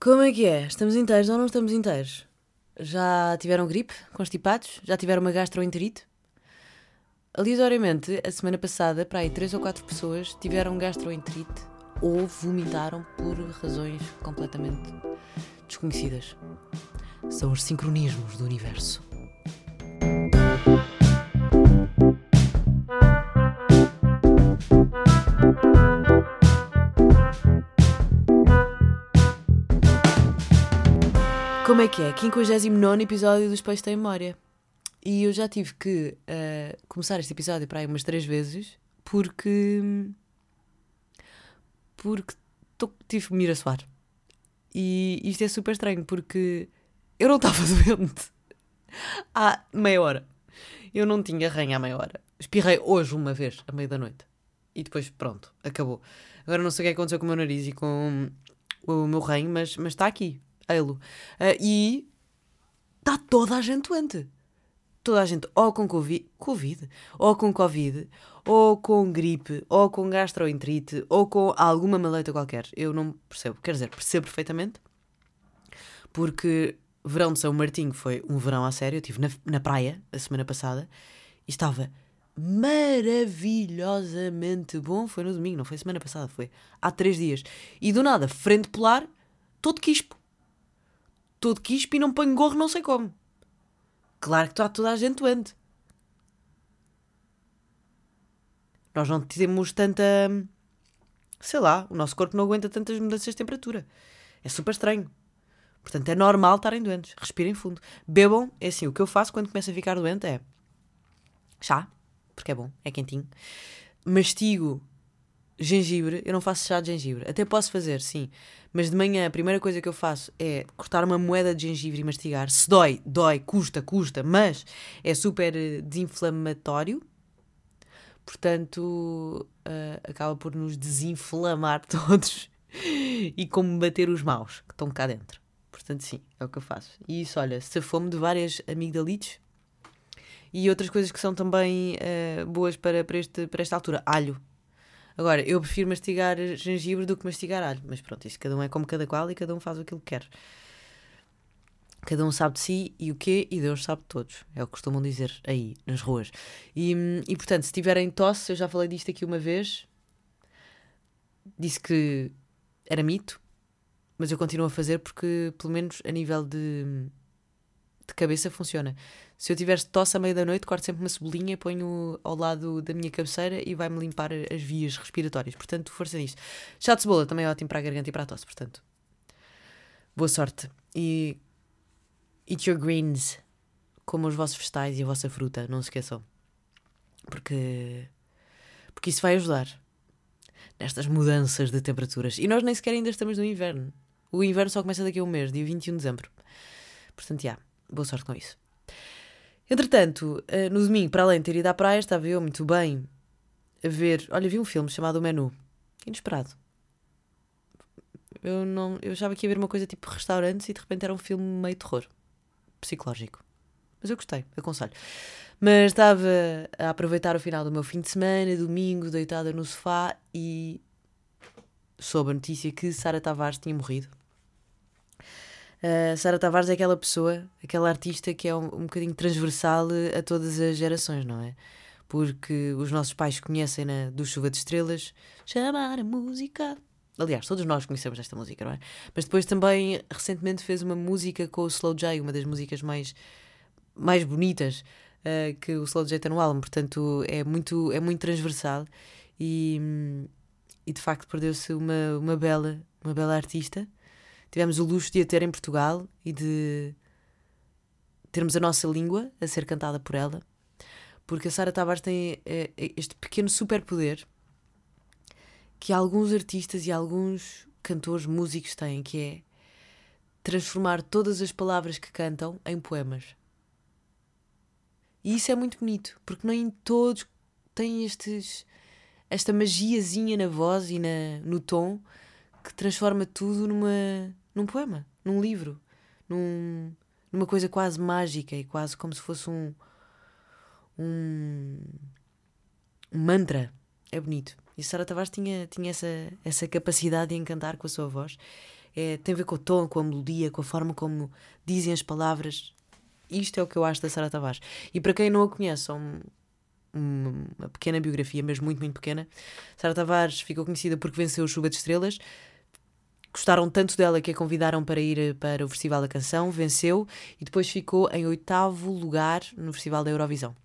Como é que é? Estamos inteiros ou não estamos inteiros? Já tiveram gripe? Constipados? Já tiveram uma gastroenterite? Aleatoriamente, a semana passada, para aí 3 ou 4 pessoas tiveram gastroenterite ou vomitaram por razões completamente desconhecidas. São os sincronismos do universo. Como é que é? 59 episódio dos Peixes Têm Memória. E eu já tive que uh, começar este episódio para aí umas três vezes porque. porque tô, tive que me ir a suar. E isto é super estranho porque eu não estava doente há meia hora. Eu não tinha ranha há meia hora. Espirrei hoje uma vez, à meia da noite. E depois, pronto, acabou. Agora não sei o que é aconteceu com o meu nariz e com o meu ranho, mas, mas está aqui. Eilo. Uh, e está toda a gente doente. Toda a gente, ou com COVID, COVID, ou com Covid, ou com gripe, ou com gastroenterite, ou com alguma maleita qualquer. Eu não percebo. Quer dizer, percebo perfeitamente, porque verão de São Martinho foi um verão a sério. Eu estive na, na praia a semana passada e estava maravilhosamente bom. Foi no domingo, não foi semana passada, foi há três dias. E do nada, frente polar, todo quispo todo quispo e não ponho gorro não sei como. Claro que está toda a gente doente. Nós não temos tanta. Sei lá, o nosso corpo não aguenta tantas mudanças de temperatura. É super estranho. Portanto, é normal estarem doentes. Respirem fundo. Bebam, é assim, o que eu faço quando começo a ficar doente é chá, porque é bom, é quentinho. Mastigo gengibre, eu não faço chá de gengibre. Até posso fazer, sim. Mas de manhã a primeira coisa que eu faço é cortar uma moeda de gengibre e mastigar. Se dói, dói, custa, custa, mas é super eh, desinflamatório. Portanto, uh, acaba por nos desinflamar todos e combater os maus que estão cá dentro. Portanto, sim, é o que eu faço. E isso, olha, se fome de várias amigdalites e outras coisas que são também uh, boas para, para, este, para esta altura. Alho, Agora, eu prefiro mastigar gengibre do que mastigar alho. Mas pronto, isso cada um é como cada qual e cada um faz aquilo que quer. Cada um sabe de si e o quê, e Deus sabe de todos. É o que costumam dizer aí, nas ruas. E, e portanto, se tiverem tosse, eu já falei disto aqui uma vez, disse que era mito, mas eu continuo a fazer porque, pelo menos a nível de, de cabeça, funciona. Se eu tiver tosse à meia da noite, corto sempre uma cebolinha, ponho ao lado da minha cabeceira e vai-me limpar as vias respiratórias. Portanto, força nisto. Chá de cebola também é ótimo para a garganta e para a tosse, portanto. Boa sorte. E eat your greens. Como os vossos vegetais e a vossa fruta, não se esqueçam. Porque, porque isso vai ajudar nestas mudanças de temperaturas. E nós nem sequer ainda estamos no inverno. O inverno só começa daqui a um mês, dia 21 de dezembro. Portanto, já, boa sorte com isso. Entretanto, eh, no domingo, para além de ter ido à praia, estava eu muito bem a ver. Olha, vi um filme chamado O Menu. Inesperado. Eu, não, eu achava que ia ver uma coisa tipo restaurantes e de repente era um filme meio terror. Psicológico. Mas eu gostei, aconselho. Mas estava a aproveitar o final do meu fim de semana, domingo, deitada no sofá e soube a notícia que Sara Tavares tinha morrido. Uh, Sara Tavares é aquela pessoa, aquela artista que é um, um bocadinho transversal a todas as gerações, não é? Porque os nossos pais conhecem-na do Chuva de Estrelas, chamar a música. Aliás, todos nós conhecemos esta música, não é? Mas depois também, recentemente, fez uma música com o Slow J, uma das músicas mais, mais bonitas uh, que o Slow J tem no álbum. Portanto, é muito, é muito transversal e, e de facto perdeu-se uma, uma, bela, uma bela artista tivemos o luxo de a ter em Portugal e de termos a nossa língua a ser cantada por ela, porque a Sara Tavares tem é, este pequeno superpoder que alguns artistas e alguns cantores, músicos têm, que é transformar todas as palavras que cantam em poemas. E isso é muito bonito, porque nem todos têm estes, esta magiazinha na voz e na, no tom que transforma tudo numa, num poema, num livro, num, numa coisa quase mágica e quase como se fosse um, um, um mantra. É bonito. E Sara Tavares tinha, tinha essa, essa capacidade de encantar com a sua voz. é, tem a ver com o tom, com a melodia, com a forma como dizem as palavras. Isto é o que eu acho da Sara Tavares. E para quem não a conhece, um, uma pequena biografia, mas muito, muito pequena. Sara Tavares ficou conhecida porque venceu Chuva de Estrelas. Gostaram tanto dela que a convidaram para ir para o Festival da Canção, venceu e depois ficou em oitavo lugar no Festival da Eurovisão.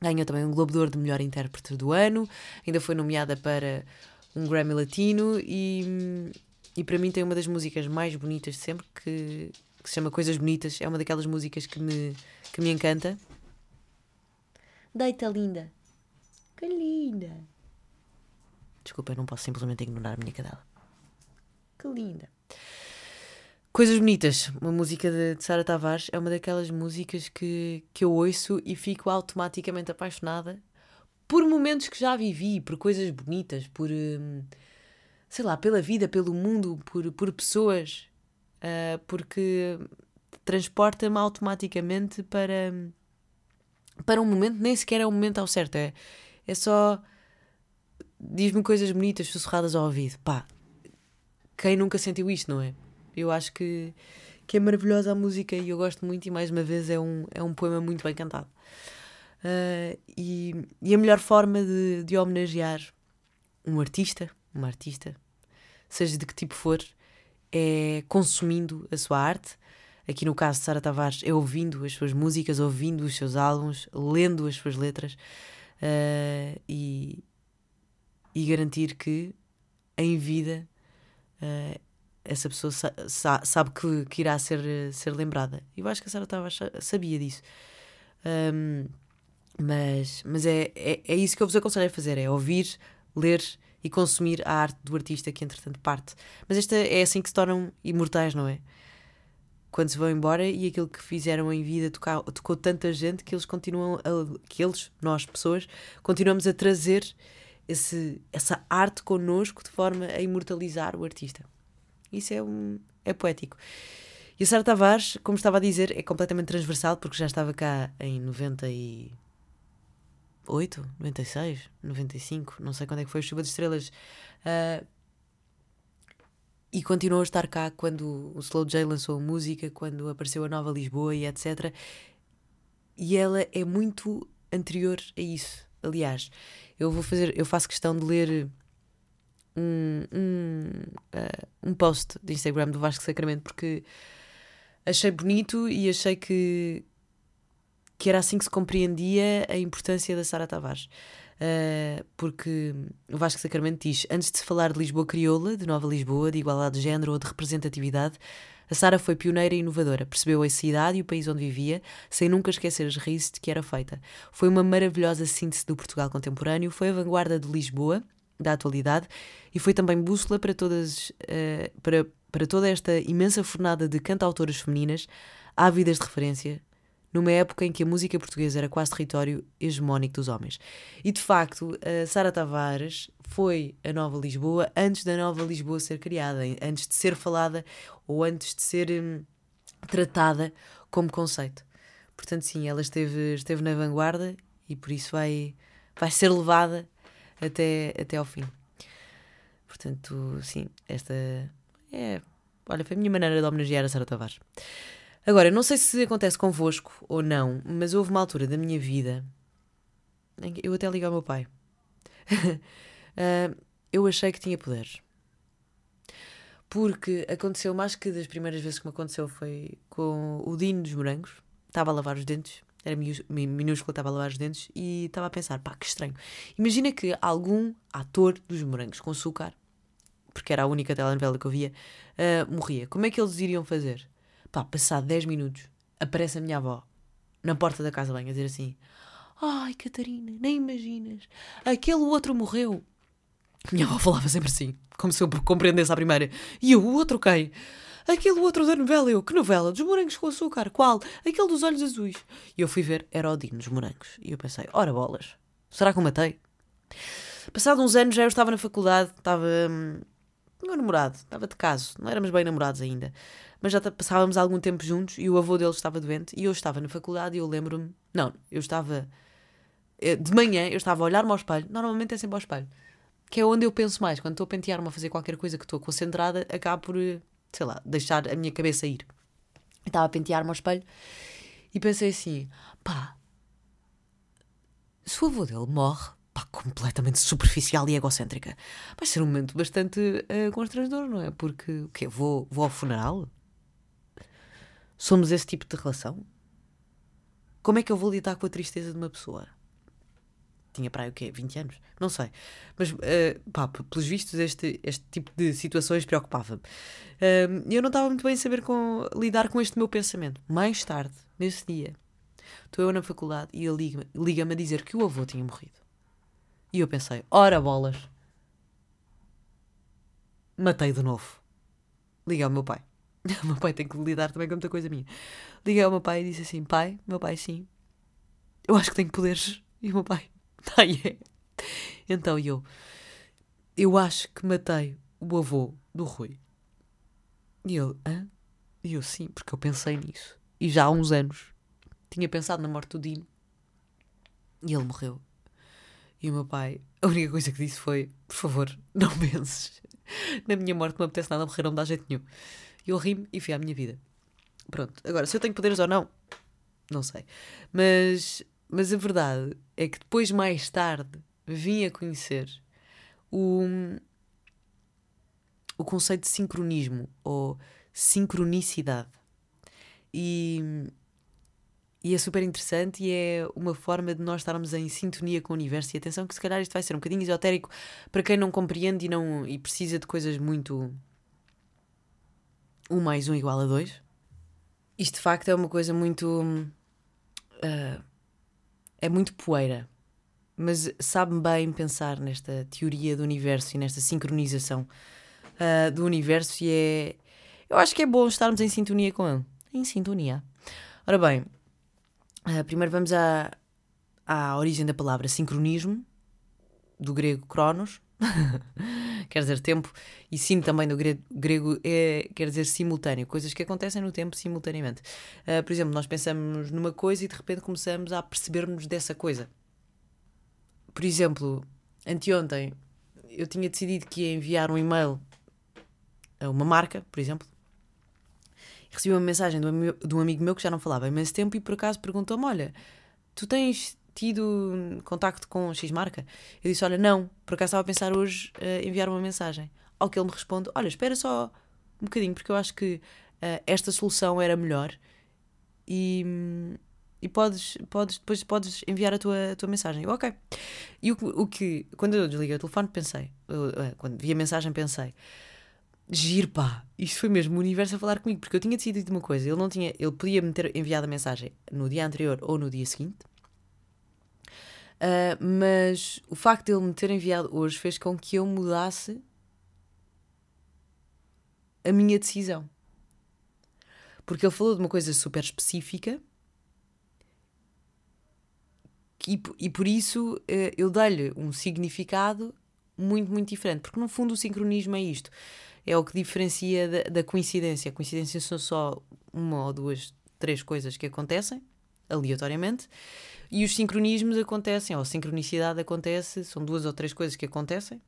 Ganhou também um Globo de Ouro de Melhor Intérprete do Ano, ainda foi nomeada para um Grammy Latino e, e para mim tem uma das músicas mais bonitas de sempre que, que se chama Coisas Bonitas. É uma daquelas músicas que me, que me encanta. Deita linda. Que linda. Desculpa, eu não posso simplesmente ignorar a minha cadela. Que linda. Coisas Bonitas, uma música de, de Sara Tavares, é uma daquelas músicas que, que eu ouço e fico automaticamente apaixonada por momentos que já vivi, por coisas bonitas, por. Hum, sei lá, pela vida, pelo mundo, por, por pessoas, uh, porque transporta-me automaticamente para, para um momento, nem sequer é um momento ao certo, é, é só. Diz-me coisas bonitas sussurradas ao ouvido. Pá, quem nunca sentiu isto, não é? Eu acho que, que é maravilhosa a música e eu gosto muito, e mais uma vez é um, é um poema muito bem cantado. Uh, e, e, a melhor forma de, de homenagear um artista, uma artista, seja de que tipo for, é consumindo a sua arte. Aqui no caso de Sara Tavares, é ouvindo as suas músicas, ouvindo os seus álbuns, lendo as suas letras uh, e, e garantir que em vida uh, essa pessoa sa sa sabe que, que, irá ser, ser lembrada. E eu acho que a Sara Tavares sabia disso. Um, mas, mas é, é, é isso que eu vos aconselho a fazer: é ouvir, ler e consumir a arte do artista que entretanto parte. Mas esta é assim que se tornam imortais, não é? Quando se vão embora e aquilo que fizeram em vida tocou, tocou tanta gente que eles continuam a, que eles, nós pessoas, continuamos a trazer esse, essa arte connosco de forma a imortalizar o artista. Isso é, um, é poético. E a Sara Tavares, como estava a dizer, é completamente transversal porque já estava cá em 90 e 98, 96, 95, não sei quando é que foi a Chuva de Estrelas. Uh, e continuou a estar cá quando o Slow J lançou a música, quando apareceu a Nova Lisboa e etc. E ela é muito anterior a isso. Aliás, eu vou fazer, eu faço questão de ler um, um, uh, um post de Instagram do Vasco Sacramento porque achei bonito e achei que, que era assim que se compreendia a importância da Sara Tavares. Uh, porque o Vasco Sacramento diz: antes de se falar de Lisboa crioula, de Nova Lisboa, de igualdade de género ou de representatividade, a Sara foi pioneira e inovadora, percebeu a cidade e o país onde vivia, sem nunca esquecer as raízes de que era feita. Foi uma maravilhosa síntese do Portugal contemporâneo, foi a vanguarda de Lisboa, da atualidade, e foi também bússola para, todas, uh, para, para toda esta imensa fornada de cantautoras femininas, ávidas de referência, numa época em que a música portuguesa era quase território hegemónico dos homens. E de facto, Sara Tavares foi a Nova Lisboa antes da Nova Lisboa ser criada, antes de ser falada ou antes de ser hum, tratada como conceito. Portanto, sim, ela esteve, esteve na vanguarda e por isso vai, vai ser levada até, até ao fim. Portanto, sim, esta é. Olha, foi a minha maneira de homenagear a Sara Tavares. Agora, não sei se acontece convosco ou não, mas houve uma altura da minha vida eu até liguei ao meu pai. uh, eu achei que tinha poderes. Porque aconteceu mais que das primeiras vezes que me aconteceu foi com o Dino dos Morangos. Estava a lavar os dentes, era minúsculo, estava a lavar os dentes e estava a pensar: pá, que estranho. Imagina que algum ator dos Morangos com açúcar, porque era a única telenovela que eu via, uh, morria. Como é que eles iriam fazer? Pá, passado 10 minutos, aparece a minha avó na porta da casa bem a dizer assim: Ai, Catarina, nem imaginas, aquele outro morreu. Minha avó falava sempre assim, como se eu compreendesse a primeira. E eu, o outro quem? Aquele outro da novela, eu, que novela? Dos morangos com açúcar, qual? Aquele dos olhos azuis. E eu fui ver, era o dos morangos. E eu pensei, ora bolas, será que o matei? Passado uns anos já eu estava na faculdade, estava. Hum, meu namorado, estava de caso, não éramos bem namorados ainda mas já passávamos algum tempo juntos e o avô dele estava doente e eu estava na faculdade e eu lembro-me. Não, eu estava. Eh, de manhã eu estava a olhar-me ao espelho, normalmente é sempre ao espelho, que é onde eu penso mais. Quando estou a pentear-me a fazer qualquer coisa que estou concentrada, acabo por, sei lá, deixar a minha cabeça ir. Estava a pentear-me ao espelho e pensei assim: pá, se o avô dele morre, pá, completamente superficial e egocêntrica, vai ser um momento bastante uh, constrangedor, não é? Porque o quê? Vou, vou ao funeral? Somos esse tipo de relação? Como é que eu vou lidar com a tristeza de uma pessoa? Tinha para aí o quê? 20 anos? Não sei. Mas, uh, pá, pelos vistos, este, este tipo de situações preocupava-me. Uh, eu não estava muito bem a saber com, lidar com este meu pensamento. Mais tarde, nesse dia, estou eu na faculdade e ele liga-me liga a dizer que o avô tinha morrido. E eu pensei, ora bolas. Matei de novo. Liguei ao meu pai. O meu pai tem que lidar também com muita coisa minha. Liguei ao meu pai e disse assim: Pai, meu pai, sim. Eu acho que tenho poderes. E o meu pai, tá, yeah. Então eu, eu acho que matei o avô do Rui. E ele, hã? E eu, sim, porque eu pensei nisso. E já há uns anos tinha pensado na morte do Dino. E ele morreu. E o meu pai, a única coisa que disse foi: Por favor, não penses. Na minha morte não me apetece nada morrer, não me dá jeito nenhum. E eu ri-me e fui à minha vida. Pronto. Agora, se eu tenho poderes ou não, não sei. Mas, mas a verdade é que depois, mais tarde, vim a conhecer o, o conceito de sincronismo ou sincronicidade. E, e é super interessante e é uma forma de nós estarmos em sintonia com o universo. E atenção que se calhar isto vai ser um bocadinho esotérico para quem não compreende e, não, e precisa de coisas muito... Um mais um igual a dois. Isto de facto é uma coisa muito... Uh, é muito poeira. Mas sabe-me bem pensar nesta teoria do universo e nesta sincronização uh, do universo e é... Eu acho que é bom estarmos em sintonia com ele. Em sintonia. Ora bem, Uh, primeiro vamos à, à origem da palavra sincronismo, do grego cronos, quer dizer tempo, e sim também do grego, grego é, quer dizer simultâneo, coisas que acontecem no tempo simultaneamente. Uh, por exemplo, nós pensamos numa coisa e de repente começamos a percebermos dessa coisa. Por exemplo, anteontem eu tinha decidido que ia enviar um e-mail a uma marca, por exemplo, recebi uma mensagem de um, amigo meu que já não falava há imenso tempo e por acaso perguntou-me: Olha, tu tens tido contacto com X marca? Eu disse: Olha, não, por acaso estava a pensar hoje uh, enviar uma mensagem. Ao que ele me responde: Olha, espera só um bocadinho, porque eu acho que uh, esta solução era melhor e, e podes, podes, depois podes enviar a tua, a tua mensagem. Eu, ok. E o, o que, quando eu desliguei o telefone, pensei, eu, uh, quando vi a mensagem, pensei Giro, pá. Isto foi mesmo o universo a falar comigo, porque eu tinha decidido uma coisa. Ele não tinha, ele podia me ter enviado a mensagem no dia anterior ou no dia seguinte. Uh, mas o facto de ele me ter enviado hoje fez com que eu mudasse a minha decisão. Porque ele falou de uma coisa super específica e, e por isso uh, eu dei-lhe um significado muito, muito diferente. Porque no fundo o sincronismo é isto é o que diferencia da, da coincidência. A coincidência são só uma ou duas, três coisas que acontecem aleatoriamente e os sincronismos acontecem, ou a sincronicidade acontece, são duas ou três coisas que acontecem,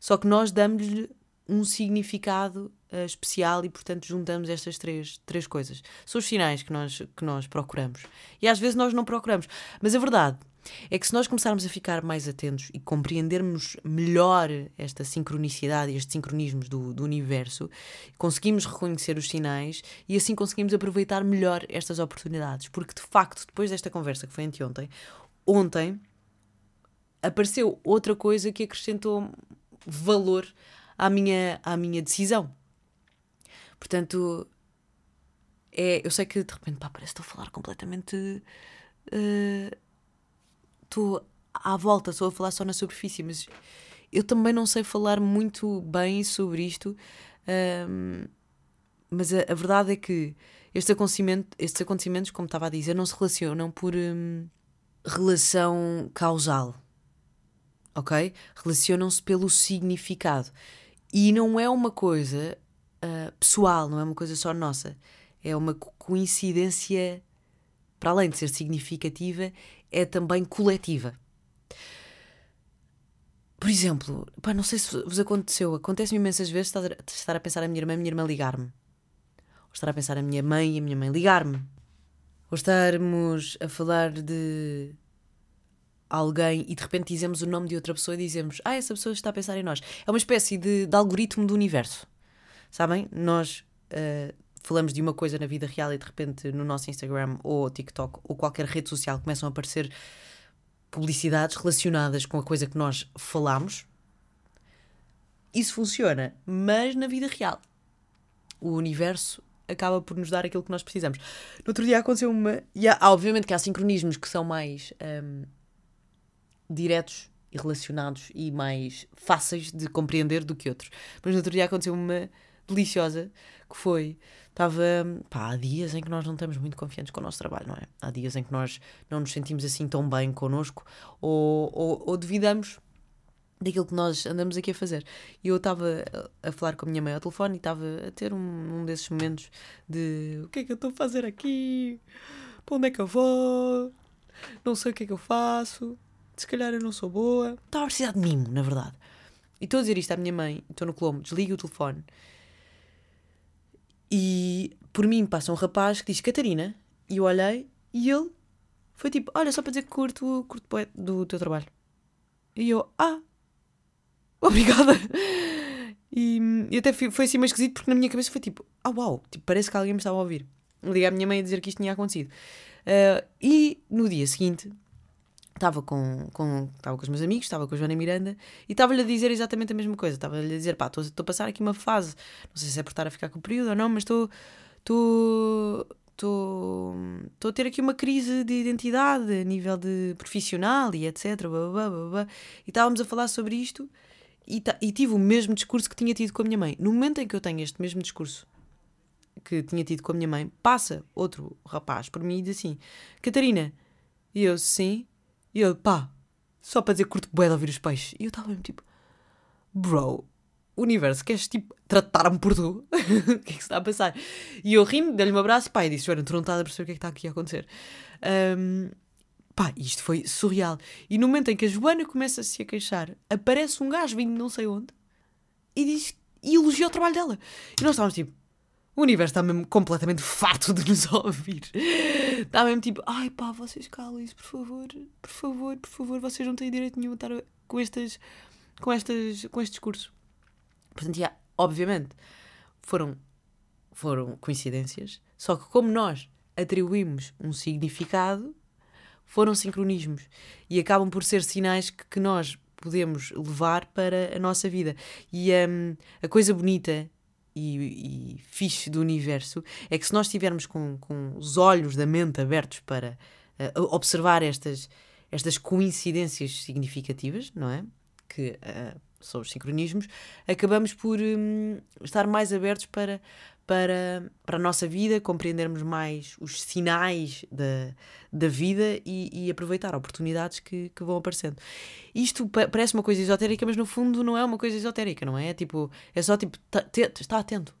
só que nós damos-lhe um significado uh, especial e, portanto, juntamos estas três, três coisas. São os sinais que nós, que nós procuramos. E às vezes nós não procuramos. Mas a verdade é que se nós começarmos a ficar mais atentos e compreendermos melhor esta sincronicidade e estes sincronismos do, do universo, conseguimos reconhecer os sinais e assim conseguimos aproveitar melhor estas oportunidades. Porque de facto, depois desta conversa que foi anteontem, ontem apareceu outra coisa que acrescentou valor à minha, à minha decisão. Portanto, é, eu sei que de repente pá, parece que estou a falar completamente. Uh, estou à volta, estou a falar só na superfície, mas eu também não sei falar muito bem sobre isto. Um, mas a, a, verdade é que estes acontecimentos, como estava a dizer, não se relacionam por relação causal. Ok? Relacionam-se pelo significado. E não é uma coisa uh, pessoal, não é uma coisa só nossa. É uma coincidência, para além de ser significativa, é também coletiva. Por exemplo, pá, não sei se vos aconteceu, acontece-me imensas vezes estar a, pensar a minha irmã, a minha irmã ligar-me. Ou estar a pensar a minha mãe e a minha mãe ligar-me. Ou estarmos a falar de alguém e de repente dizemos o nome de outra pessoa e dizemos Ah, essa pessoa está a pensar em nós. É uma espécie de, de algoritmo do universo. Sabem? Nós uh, falamos de uma coisa na vida real e de repente no nosso Instagram ou TikTok ou qualquer rede social começam a aparecer publicidades relacionadas com a coisa que nós falamos. Isso funciona, mas na vida real. O universo acaba por nos dar aquilo que nós precisamos. No outro dia aconteceu uma. E há, obviamente que há sincronismos que são mais um, diretos e relacionados e mais fáceis de compreender do que outros. Mas no outro dia aconteceu uma deliciosa que foi. Estava. Pá, há dias em que nós não estamos muito confiantes com o nosso trabalho, não é? Há dias em que nós não nos sentimos assim tão bem connosco ou, ou, ou duvidamos daquilo que nós andamos aqui a fazer. E eu estava a, falar com a minha mãe ao telefone e estava a ter um, um desses momentos de o que é que eu estou a fazer aqui? Para onde é que eu vou? Não sei o que é que eu faço. Se calhar eu não sou boa. Estava a precisar de mimo, na verdade. E estou a dizer isto à minha mãe, estou no Colombo, desligo o telefone. E por mim passa um rapaz que diz Catarina. E eu olhei e ele foi tipo: Olha, só para dizer que curto, curto do teu trabalho. E eu, ah, obrigada. E, e até foi assim mais esquisito porque na minha cabeça foi tipo, ah uau, tipo, parece que alguém me estava a ouvir. Liguei à minha mãe a dizer que isto tinha acontecido. Uh, e no dia seguinte estava com, com, estava com os meus amigos, estava com a Joana Miranda e estava-lhe a dizer exatamente a mesma coisa. Estava-lhe a dizer, pá, estou a passar aqui uma fase, não sei se é por estar a ficar com o período ou não, mas estou. estou a ter aqui uma crise de identidade a nível de profissional e etc. Blá, blá, blá. E estávamos a falar sobre isto e, e tive o mesmo discurso que tinha tido com a minha mãe. No momento em que eu tenho este mesmo discurso que tinha tido com a minha mãe, passa outro rapaz por mim e diz assim: Catarina. E eu, sim. E ele, pá, só para dizer curto bué de ouvir os peixes. E eu estava mesmo tipo, bro, universo, queres tipo tratar-me por tu? o que é que se está a passar? E eu rimo, dei-lhe um abraço, pá, e disse: Joana, tu não estás a perceber o que é que está aqui a acontecer. Um, pá, isto foi surreal. E no momento em que a Joana começa-se a queixar, aparece um gajo vindo de não sei onde e diz e elogia o trabalho dela. E nós estávamos tipo, o universo está mesmo completamente farto de nos ouvir. Está mesmo tipo, ai pá, vocês calem-se, por favor, por favor, por favor, vocês não têm direito nenhum a estar com estas, com estas, com este discurso. Portanto, já, obviamente, foram, foram coincidências, só que como nós atribuímos um significado, foram sincronismos e acabam por ser sinais que, que nós podemos levar para a nossa vida. E um, a coisa bonita e, e fixe do universo é que se nós estivermos com, com os olhos da mente abertos para uh, observar estas, estas coincidências significativas, não é? Que uh, são os sincronismos, acabamos por um, estar mais abertos para, para, para a nossa vida, compreendermos mais os sinais da, da vida e, e aproveitar oportunidades que, que vão aparecendo. Isto parece uma coisa esotérica, mas no fundo não é uma coisa esotérica, não é? é tipo, é só tipo, tá, está atento,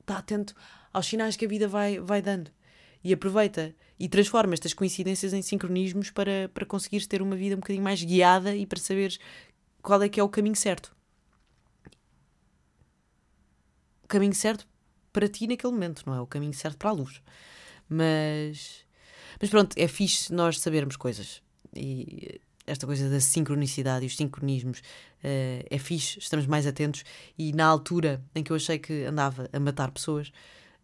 está atento aos sinais que a vida vai, vai dando e aproveita e transforma estas coincidências em sincronismos para, para conseguires ter uma vida um bocadinho mais guiada e para saberes qual é que é o caminho certo. O caminho certo para ti naquele momento, não é? O caminho certo para a luz. Mas, mas pronto, é fixe nós sabermos coisas. E esta coisa da sincronicidade e os sincronismos uh, é fixe, estamos mais atentos. E na altura em que eu achei que andava a matar pessoas,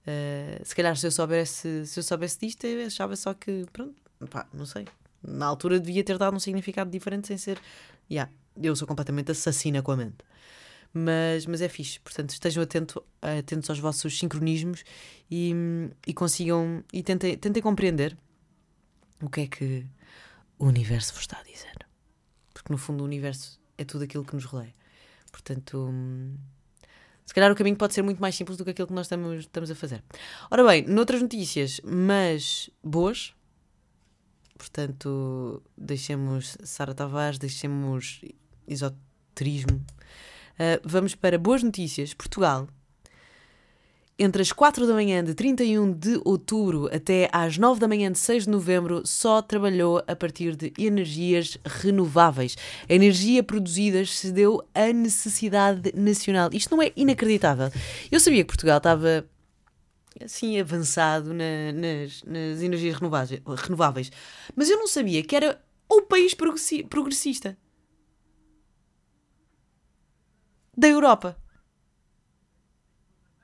uh, se calhar se eu soubesse, se eu soubesse disto, eu achava só que, pronto, pá, não sei. Na altura devia ter dado um significado diferente sem ser. Yeah, eu sou completamente assassina com a mente mas, mas é fixe. Portanto, estejam atento, atentos aos vossos sincronismos e, e consigam e tentem, tentem compreender o que é que o universo vos está a dizer. Porque no fundo o universo é tudo aquilo que nos rodeia. Portanto, se calhar o caminho pode ser muito mais simples do que aquilo que nós estamos, estamos a fazer. Ora bem, noutras notícias, mas boas, portanto, deixemos Sara Tavares, deixemos esoterismo Uh, vamos para boas notícias. Portugal entre as 4 da manhã de 31 de outubro até às 9 da manhã de 6 de novembro, só trabalhou a partir de energias renováveis. A energia produzida cedeu à necessidade nacional. Isto não é inacreditável. Eu sabia que Portugal estava assim avançado na, nas, nas energias renováveis, mas eu não sabia que era o país progressista da Europa.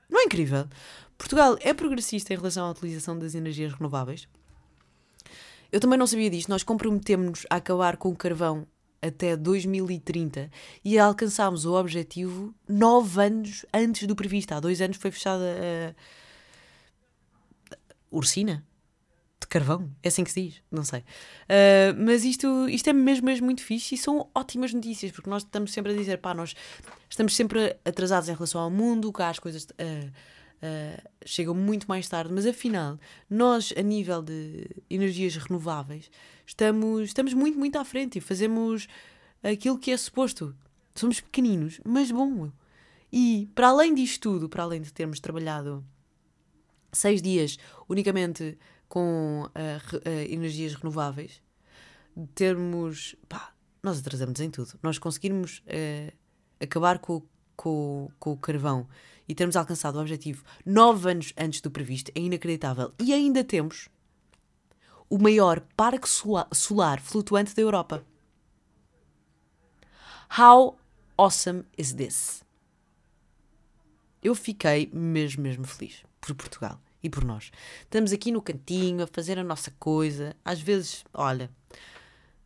Não é incrível? Portugal é progressista em relação à utilização das energias renováveis. Eu também não sabia disto. Nós comprometemos-nos a acabar com o carvão até 2030 e alcançámos o objetivo nove anos antes do previsto. Há dois anos foi fechada a Ursina carvão, é assim que se diz, não sei. Uh, mas isto, isto é mesmo, mesmo muito fixe e são ótimas notícias, porque nós estamos sempre a dizer, pá, nós estamos sempre atrasados em relação ao mundo, cá as coisas uh, uh, chegam muito mais tarde, mas afinal, nós, a nível de energias renováveis, estamos, estamos muito, muito à frente e fazemos aquilo que é suposto. Somos pequeninos, mas bom. E para além disto tudo, para além de termos trabalhado seis dias unicamente com uh, uh, energias renováveis, termos. pá, nós atrasamos em tudo. Nós conseguirmos uh, acabar com, com, com o carvão e termos alcançado o objetivo nove anos antes do previsto é inacreditável. E ainda temos o maior parque solar flutuante da Europa. How awesome is this? Eu fiquei mesmo, mesmo feliz por Portugal e por nós. Estamos aqui no cantinho a fazer a nossa coisa. Às vezes, olha,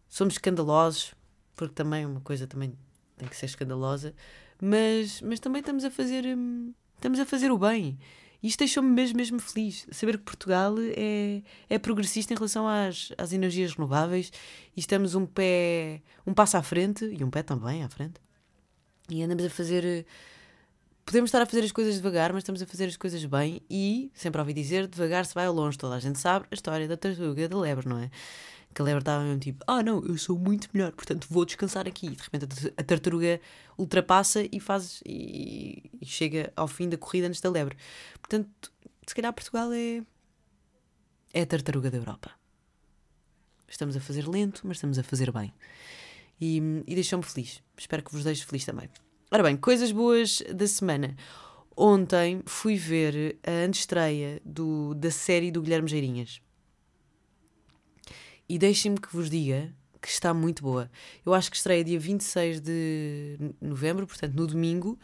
somos escandalosos, porque também uma coisa também tem que ser escandalosa, mas, mas também estamos a fazer hum, estamos a fazer o bem. E isto deixou-me mesmo, mesmo feliz. Saber que Portugal é, é progressista em relação às, às energias renováveis e estamos um pé, um passo à frente e um pé também à frente. E andamos a fazer podemos estar a fazer as coisas devagar, mas estamos a fazer as coisas bem e, sempre ouvi dizer, devagar se vai ao longe. Toda a gente sabe a história da tartaruga da lebre, não é? Que a lebre estava mesmo tipo, ah não, eu sou muito melhor, portanto vou descansar aqui. E de repente a tartaruga ultrapassa e faz e, e chega ao fim da corrida antes da lebre. Portanto, se calhar Portugal é, é a tartaruga da Europa. Estamos a fazer lento, mas estamos a fazer bem. E, e deixou-me feliz. Espero que vos deixe feliz também. Ora bem, coisas boas da semana. Ontem fui ver a antestreia do, da série do Guilherme Geirinhas. E deixem-me que vos diga que está muito boa. Eu acho que estreia dia 26 de novembro, portanto no domingo.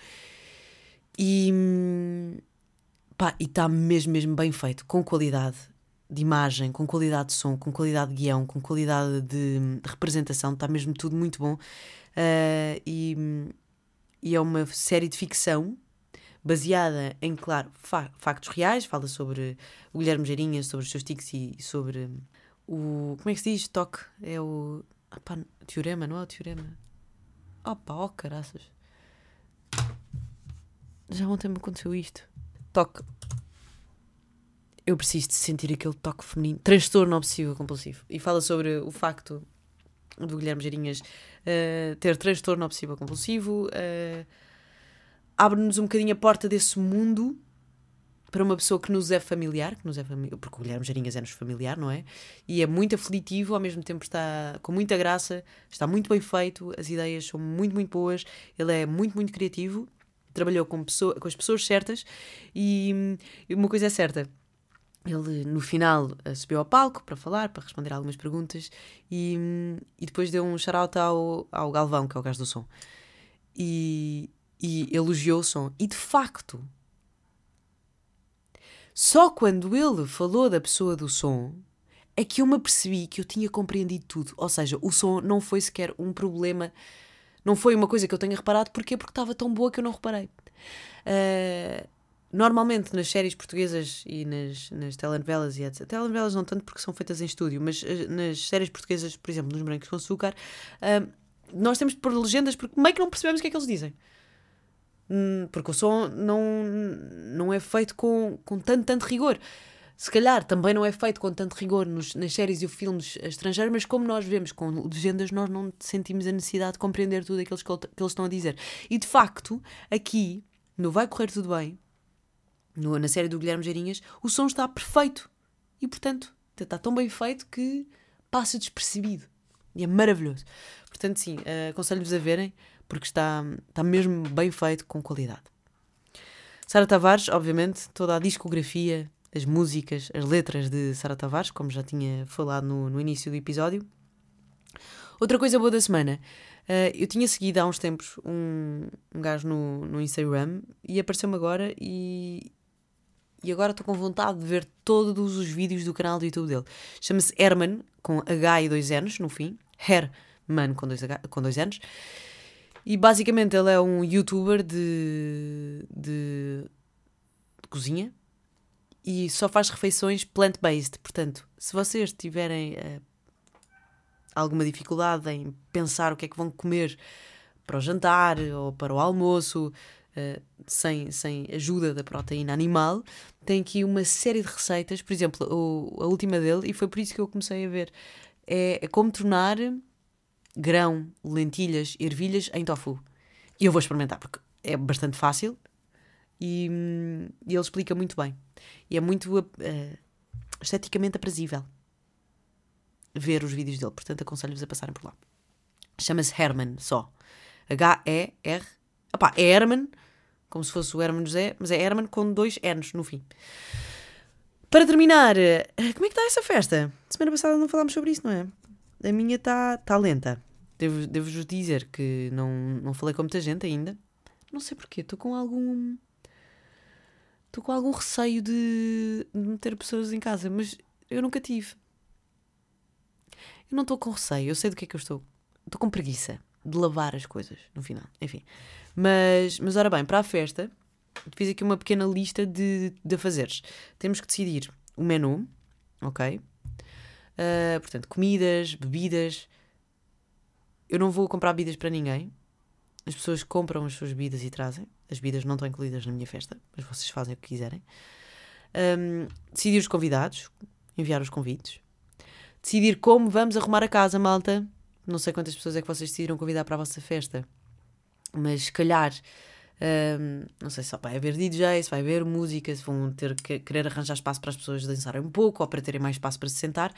E pá, e está mesmo, mesmo bem feito, com qualidade de imagem, com qualidade de som, com qualidade de guião, com qualidade de, de representação, está mesmo tudo muito bom. Uh, e e é uma série de ficção baseada em, claro, fa factos reais. Fala sobre o Guilherme Geirinha, sobre os seus tics e sobre o. Como é que se diz? Toque. É o. Opa, teorema, não é o teorema? Opa, oh caraças. Já ontem me aconteceu isto. Toque. Eu preciso de sentir aquele toque feminino. Transtorno obsessivo compulsivo. E fala sobre o facto do Guilherme Geirinhas uh, ter transtorno obsessivo compulsivo, uh, abre-nos um bocadinho a porta desse mundo para uma pessoa que nos é familiar, que nos é familiar, porque o Guilherme Geirinhas é-nos familiar, não é? E é muito aflitivo, ao mesmo tempo está com muita graça, está muito bem feito, as ideias são muito, muito boas, ele é muito, muito criativo, trabalhou com, pessoa, com as pessoas certas e, e uma coisa é certa, ele no final eh, subiu ao palco para falar, para responder algumas perguntas e, e depois deu um shout-out ao, ao Galvão, que é o gajo do som. E, e elogiou o som. E de facto, só quando ele falou da pessoa do som é que eu me apercebi que eu tinha compreendido tudo. Ou seja, o som não foi sequer um problema, não foi uma coisa que eu tenha reparado. Porquê? Porque estava tão boa que eu não reparei. Uh, Normalmente nas séries portuguesas e nas, nas telenovelas e etc. Telenovelas não tanto porque são feitas em estúdio, mas uh, nas séries portuguesas, por exemplo, nos Brancos com Açúcar, nós temos de pôr legendas porque meio que não percebemos o que é que eles dizem. Hum, porque o som não, não é feito com, com tanto, tanto rigor. Se calhar também não é feito com tanto rigor nos, nas séries e filmes estrangeiros, mas como nós vemos com legendas, nós não sentimos a necessidade de compreender tudo aquilo que, que eles estão a dizer. E de facto, aqui, no Vai Correr Tudo Bem, no, na série do Guilherme Geirinhas, o som está perfeito. E, portanto, está tão bem feito que passa despercebido. E é maravilhoso. Portanto, sim, uh, aconselho-vos a verem, porque está, está mesmo bem feito, com qualidade. Sara Tavares, obviamente, toda a discografia, as músicas, as letras de Sara Tavares, como já tinha falado no, no início do episódio. Outra coisa boa da semana. Uh, eu tinha seguido há uns tempos um, um gajo no, no Instagram e apareceu-me agora e, e agora estou com vontade de ver todos os vídeos do canal do YouTube dele. Chama-se Herman, com H e dois N's no fim. Herman com dois, H, com dois N's. E basicamente ele é um youtuber de, de, de cozinha e só faz refeições plant-based. Portanto, se vocês tiverem uh, alguma dificuldade em pensar o que é que vão comer para o jantar ou para o almoço, uh, sem, sem ajuda da proteína animal, tem aqui uma série de receitas. Por exemplo, o, a última dele, e foi por isso que eu comecei a ver, é, é como tornar grão, lentilhas, ervilhas em tofu. E eu vou experimentar porque é bastante fácil e ele explica muito bem. E é muito uh, esteticamente aprazível ver os vídeos dele. Portanto, aconselho-vos a passarem por lá. Chama-se Herman só. H-E-R. Opá, é Herman, como se fosse o Herman José, mas é Herman com dois N's no fim. Para terminar, eh, como é que está essa festa? Semana passada não falámos sobre isso, não é? A minha está tá lenta. Devo-vos devo dizer que não, não falei com muita gente ainda. Não sei porquê, estou com algum. Estou com algum receio de, de meter pessoas em casa, mas eu nunca tive. Eu não estou com receio, eu sei do que é que eu estou. Estou com preguiça de lavar as coisas no final. Enfim. Mas, mas ora bem, para a festa, fiz aqui uma pequena lista de, de fazeres. Temos que decidir o menu, ok? Uh, portanto, comidas, bebidas. Eu não vou comprar bebidas para ninguém. As pessoas compram as suas bebidas e trazem. As bebidas não estão incluídas na minha festa, mas vocês fazem o que quiserem. Um, decidir os convidados, enviar os convites. Decidir como vamos arrumar a casa, malta. Não sei quantas pessoas é que vocês decidiram convidar para a vossa festa, mas se calhar. Um, não sei se vai haver DJ, se vai haver música, se vão ter que querer arranjar espaço para as pessoas dançarem um pouco ou para terem mais espaço para se sentar,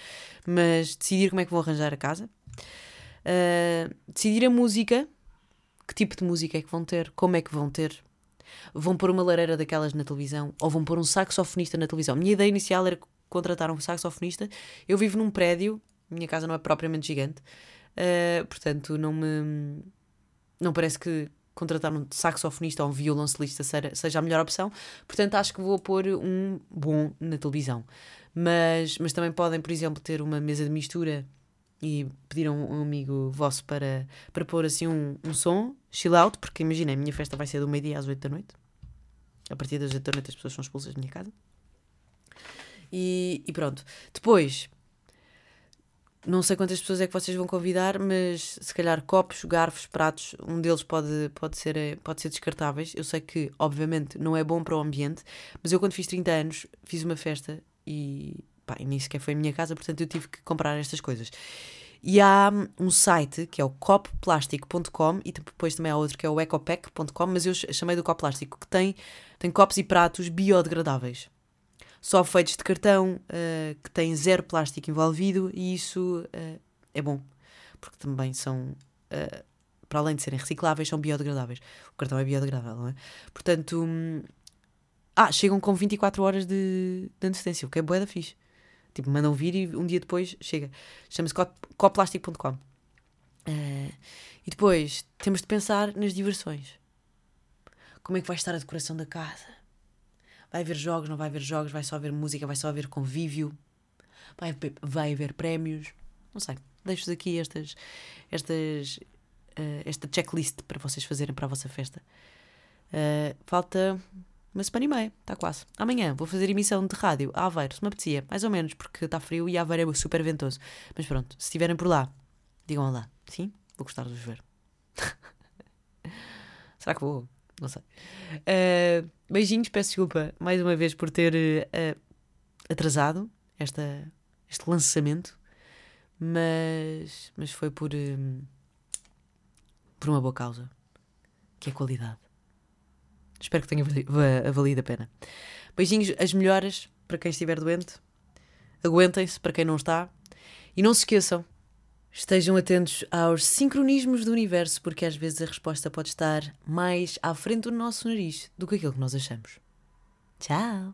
mas decidir como é que vão arranjar a casa. Uh, decidir a música, que tipo de música é que vão ter, como é que vão ter. Vão pôr uma lareira daquelas na televisão ou vão pôr um saxofonista na televisão. Minha ideia inicial era contratar um saxofonista. Eu vivo num prédio, minha casa não é propriamente gigante, uh, portanto não me. Não parece que contratar um saxofonista ou um violoncelista seja a melhor opção, portanto acho que vou pôr um bom na televisão. Mas, mas também podem, por exemplo, ter uma mesa de mistura e pedir a um, amigo vosso para, para pôr assim um, um som, chill out, porque imaginem, a minha festa vai ser do meio-dia às 8 da noite. A partir das 8 da noite as pessoas são expulsas da minha casa. E, e pronto. Depois, não sei quantas pessoas é que vocês vão convidar, mas se calhar copos, garfos, pratos, um deles pode, pode, ser, pode ser descartáveis. Eu sei que, obviamente, não é bom para o ambiente, mas eu, quando fiz 30 anos, fiz uma festa e pá, e nem sequer foi a minha casa, portanto eu tive que comprar estas coisas. E há um site que é o copplástico.com e depois também há outro que é o ecopack.com, mas eu chamei do copo plástico, que tem, tem copos e pratos biodegradáveis. Só feitos de cartão, uh, que tem zero plástico envolvido e isso uh, é bom, porque também são, uh, para além de serem recicláveis, são biodegradáveis. O cartão é biodegradável, não é? Portanto, um, ah, chegam com 24 horas de, de antecedência, o que é boa da fixe. Tipo, mandam vir e um dia depois chega. Chama-se coplástico.com. Uh, e depois temos de pensar nas diversões. Como é que vai estar a decoração da casa? Vai haver jogos, não vai haver jogos? Vai só haver música? Vai só haver convívio? Vai, vai haver prémios? Não sei. Deixo-vos aqui estas, estas, uh, esta checklist para vocês fazerem para a vossa festa. Uh, falta uma semana e meia, está quase. Amanhã vou fazer emissão de rádio a Aveiro, se me apetecia, mais ou menos, porque está frio e Aveiro é super ventoso. Mas pronto, se estiverem por lá, digam lá. Sim, vou gostar de vos ver. Será que vou? Não sei. Uh, beijinhos, peço desculpa mais uma vez por ter uh, atrasado esta, este lançamento, mas, mas foi por, um, por uma boa causa, que é qualidade. Espero que tenha valido a pena. Beijinhos, as melhoras para quem estiver doente. Aguentem-se para quem não está. E não se esqueçam, estejam atentos aos sincronismos do universo, porque às vezes a resposta pode estar mais à frente do nosso nariz do que aquilo que nós achamos. Tchau!